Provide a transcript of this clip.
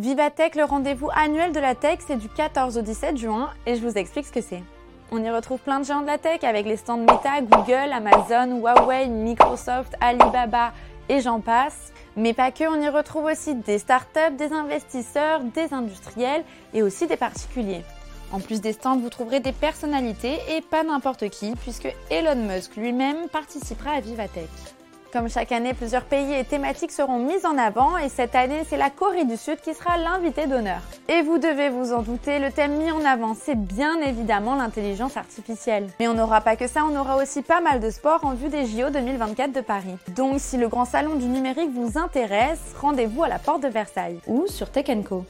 Vivatech, le rendez-vous annuel de la tech, c'est du 14 au 17 juin et je vous explique ce que c'est. On y retrouve plein de géants de la tech avec les stands Meta, Google, Amazon, Huawei, Microsoft, Alibaba et j'en passe. Mais pas que, on y retrouve aussi des startups, des investisseurs, des industriels et aussi des particuliers. En plus des stands, vous trouverez des personnalités et pas n'importe qui, puisque Elon Musk lui-même participera à Vivatech. Comme chaque année, plusieurs pays et thématiques seront mis en avant et cette année, c'est la Corée du Sud qui sera l'invité d'honneur. Et vous devez vous en douter, le thème mis en avant, c'est bien évidemment l'intelligence artificielle. Mais on n'aura pas que ça, on aura aussi pas mal de sports en vue des JO 2024 de Paris. Donc si le grand salon du numérique vous intéresse, rendez-vous à la porte de Versailles ou sur Tech Co.